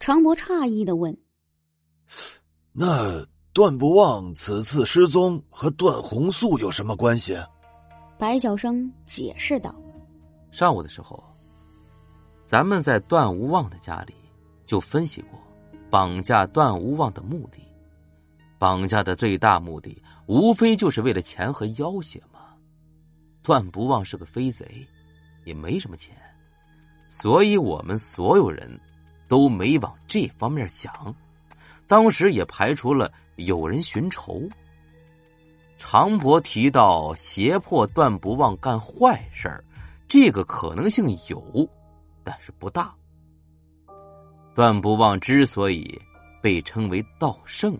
常伯诧异的问：“那段不忘此次失踪和段红素有什么关系？”白晓生解释道：“上午的时候，咱们在段无望的家里就分析过绑架段无望的目的。绑架的最大目的，无非就是为了钱和要挟嘛。段不忘是个飞贼，也没什么钱，所以我们所有人都没往这方面想。当时也排除了有人寻仇。”常博提到胁迫段不忘干坏事儿，这个可能性有，但是不大。段不忘之所以被称为盗圣，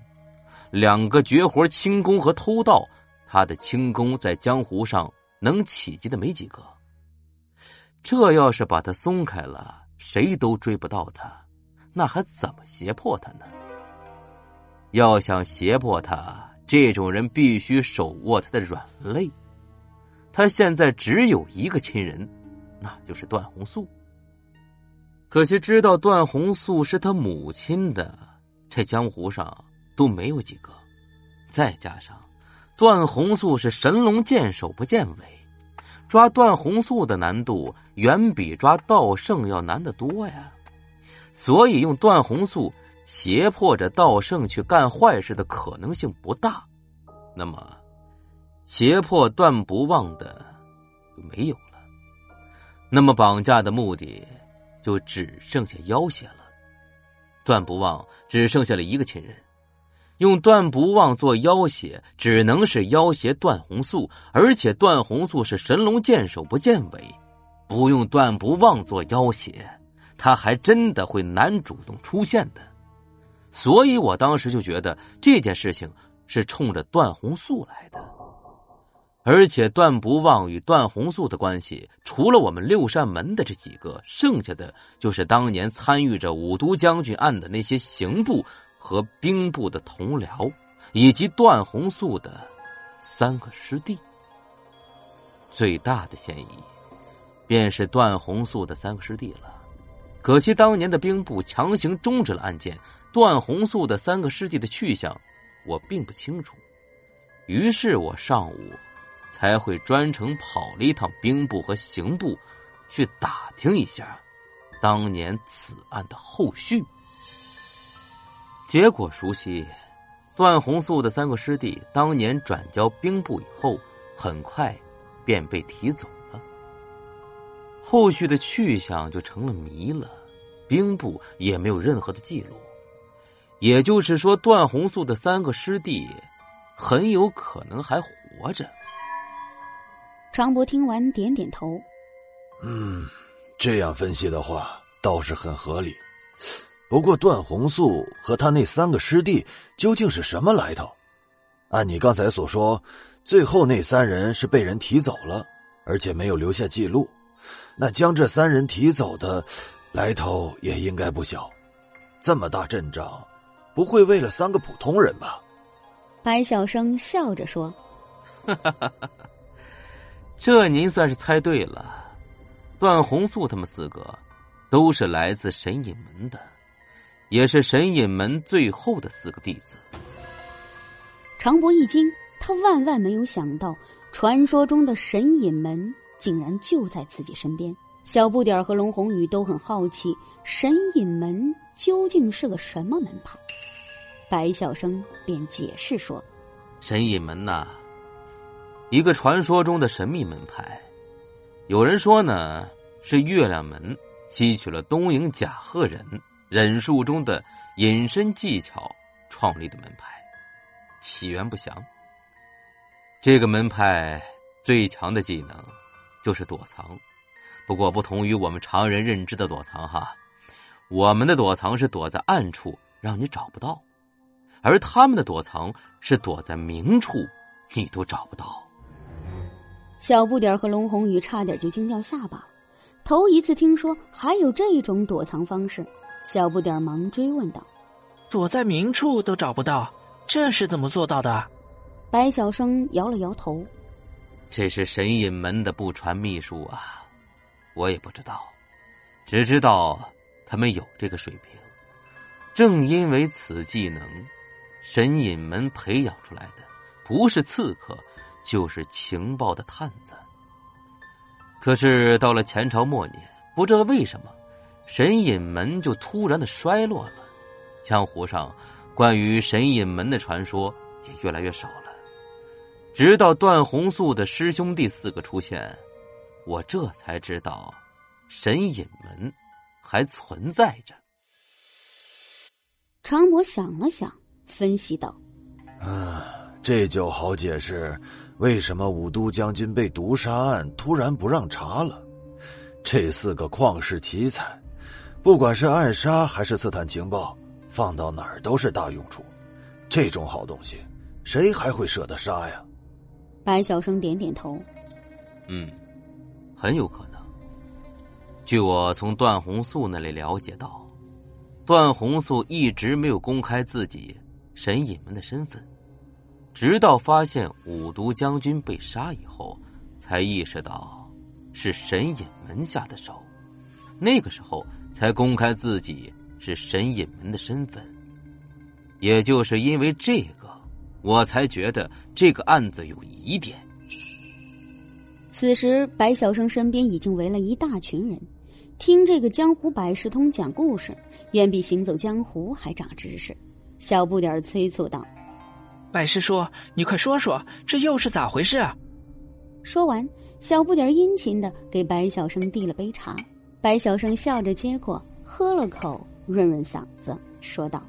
两个绝活轻功和偷盗，他的轻功在江湖上能企及的没几个。这要是把他松开了，谁都追不到他，那还怎么胁迫他呢？要想胁迫他。这种人必须手握他的软肋。他现在只有一个亲人，那就是段红素。可惜知道段红素是他母亲的，这江湖上都没有几个。再加上段红素是神龙见首不见尾，抓段红素的难度远比抓道圣要难得多呀。所以用段红素。胁迫着道圣去干坏事的可能性不大，那么胁迫段不忘的就没有了，那么绑架的目的就只剩下要挟了。段不忘只剩下了一个亲人，用段不忘做要挟，只能是要挟段红素，而且段红素是神龙见首不见尾，不用段不忘做要挟，他还真的会难主动出现的。所以我当时就觉得这件事情是冲着段红素来的，而且段不忘与段红素的关系，除了我们六扇门的这几个，剩下的就是当年参与着五都将军案的那些刑部和兵部的同僚，以及段红素的三个师弟。最大的嫌疑，便是段红素的三个师弟了。可惜当年的兵部强行终止了案件。段红素的三个师弟的去向，我并不清楚。于是我上午才会专程跑了一趟兵部和刑部，去打听一下当年此案的后续。结果熟悉，段红素的三个师弟当年转交兵部以后，很快便被提走。后续的去向就成了谜了，兵部也没有任何的记录。也就是说，段红素的三个师弟很有可能还活着。常博听完点点头，嗯，这样分析的话倒是很合理。不过，段红素和他那三个师弟究竟是什么来头？按你刚才所说，最后那三人是被人提走了，而且没有留下记录。那将这三人提走的来头也应该不小，这么大阵仗。不会为了三个普通人吧？白晓生笑着说：“这您算是猜对了。段红素他们四个都是来自神隐门的，也是神隐门最后的四个弟子。”常博一惊，他万万没有想到，传说中的神隐门竟然就在自己身边。小不点儿和龙宏宇都很好奇，神隐门究竟是个什么门派。白晓生便解释说：“神隐门呐，一个传说中的神秘门派。有人说呢，是月亮门吸取了东瀛甲贺忍忍术中的隐身技巧创立的门派，起源不详。这个门派最强的技能就是躲藏，不过不同于我们常人认知的躲藏哈，我们的躲藏是躲在暗处，让你找不到。”而他们的躲藏是躲在明处，你都找不到。小不点儿和龙宏宇差点就惊掉下巴，头一次听说还有这种躲藏方式。小不点儿忙追问道：“躲在明处都找不到，这是怎么做到的？”白小生摇了摇头：“这是神隐门的不传秘术啊，我也不知道，只知道他们有这个水平。”正因为此技能，神隐门培养出来的不是刺客，就是情报的探子。可是到了前朝末年，不知道为什么，神隐门就突然的衰落了，江湖上关于神隐门的传说也越来越少。直到段宏素的师兄弟四个出现，我这才知道，神隐门还存在着。常博想了想，分析道：“啊，这就好解释为什么武都将军被毒杀案突然不让查了。这四个旷世奇才，不管是暗杀还是刺探情报，放到哪儿都是大用处。这种好东西，谁还会舍得杀呀？”白晓生点点头，嗯，很有可能。据我从段红素那里了解到，段红素一直没有公开自己神隐门的身份，直到发现五毒将军被杀以后，才意识到是神隐门下的手，那个时候才公开自己是神隐门的身份。也就是因为这个。我才觉得这个案子有疑点。此时，白小生身边已经围了一大群人，听这个江湖百事通讲故事，远比行走江湖还长知识。小不点催促道：“百师叔，你快说说，这又是咋回事啊？”说完，小不点殷勤的给白小生递了杯茶。白小生笑着接过，喝了口，润润嗓子，说道。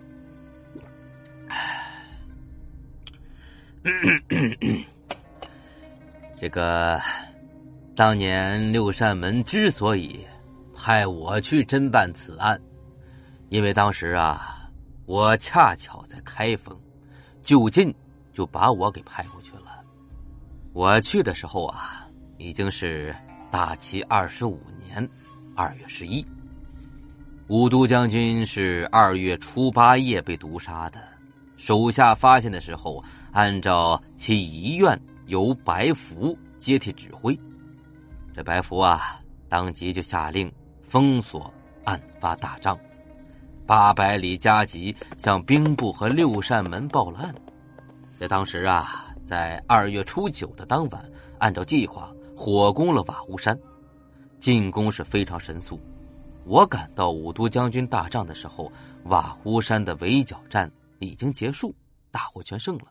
这个，当年六扇门之所以派我去侦办此案，因为当时啊，我恰巧在开封，就近就把我给派过去了。我去的时候啊，已经是大齐二十五年二月十一，武都将军是二月初八夜被毒杀的。手下发现的时候，按照其遗愿，由白福接替指挥。这白福啊，当即就下令封锁案发大帐。八百里加急向兵部和六扇门报了案。在当时啊，在二月初九的当晚，按照计划火攻了瓦屋山，进攻是非常神速。我赶到武都将军大帐的时候，瓦屋山的围剿战。已经结束，大获全胜了。